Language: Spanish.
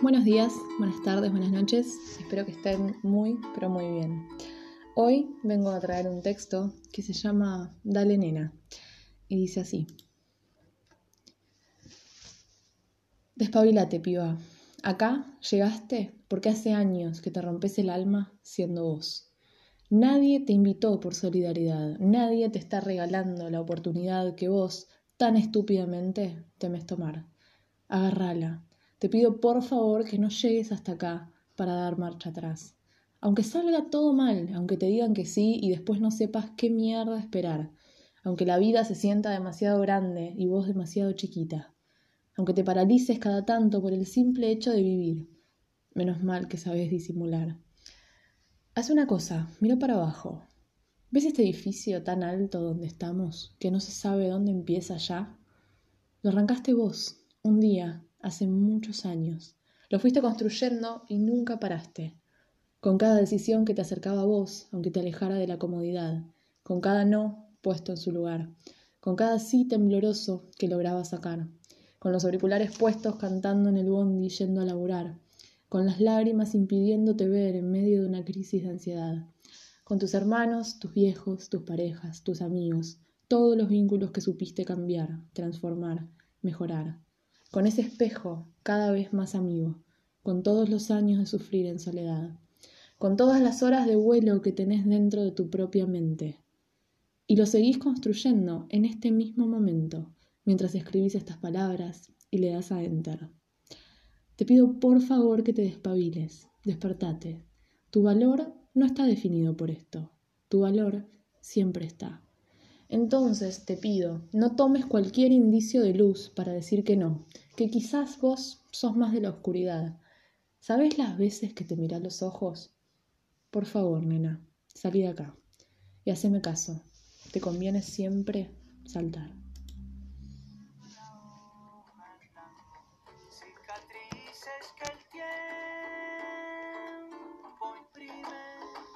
Buenos días, buenas tardes, buenas noches. Espero que estén muy, pero muy bien. Hoy vengo a traer un texto que se llama Dale nena y dice así. Despabilate, piba. Acá llegaste porque hace años que te rompes el alma siendo vos. Nadie te invitó por solidaridad, nadie te está regalando la oportunidad que vos tan estúpidamente temes tomar. Agarrala, te pido por favor que no llegues hasta acá para dar marcha atrás. Aunque salga todo mal, aunque te digan que sí y después no sepas qué mierda esperar, aunque la vida se sienta demasiado grande y vos demasiado chiquita, aunque te paralices cada tanto por el simple hecho de vivir. Menos mal que sabes disimular. Haz una cosa, mira para abajo. ¿Ves este edificio tan alto donde estamos, que no se sabe dónde empieza ya? Lo arrancaste vos, un día, hace muchos años. Lo fuiste construyendo y nunca paraste. Con cada decisión que te acercaba a vos, aunque te alejara de la comodidad, con cada no puesto en su lugar, con cada sí tembloroso que lograba sacar, con los auriculares puestos cantando en el bondi yendo a laburar, con las lágrimas impidiéndote ver en medio de una crisis de ansiedad, con tus hermanos, tus viejos, tus parejas, tus amigos, todos los vínculos que supiste cambiar, transformar, mejorar con ese espejo cada vez más amigo, con todos los años de sufrir en soledad, con todas las horas de vuelo que tenés dentro de tu propia mente. Y lo seguís construyendo en este mismo momento, mientras escribís estas palabras y le das a enter. Te pido por favor que te despabiles, despertate. Tu valor no está definido por esto, tu valor siempre está. Entonces te pido, no tomes cualquier indicio de luz para decir que no, que quizás vos sos más de la oscuridad. ¿Sabes las veces que te mirás los ojos? Por favor, nena, salí de acá y haceme caso. Te conviene siempre saltar.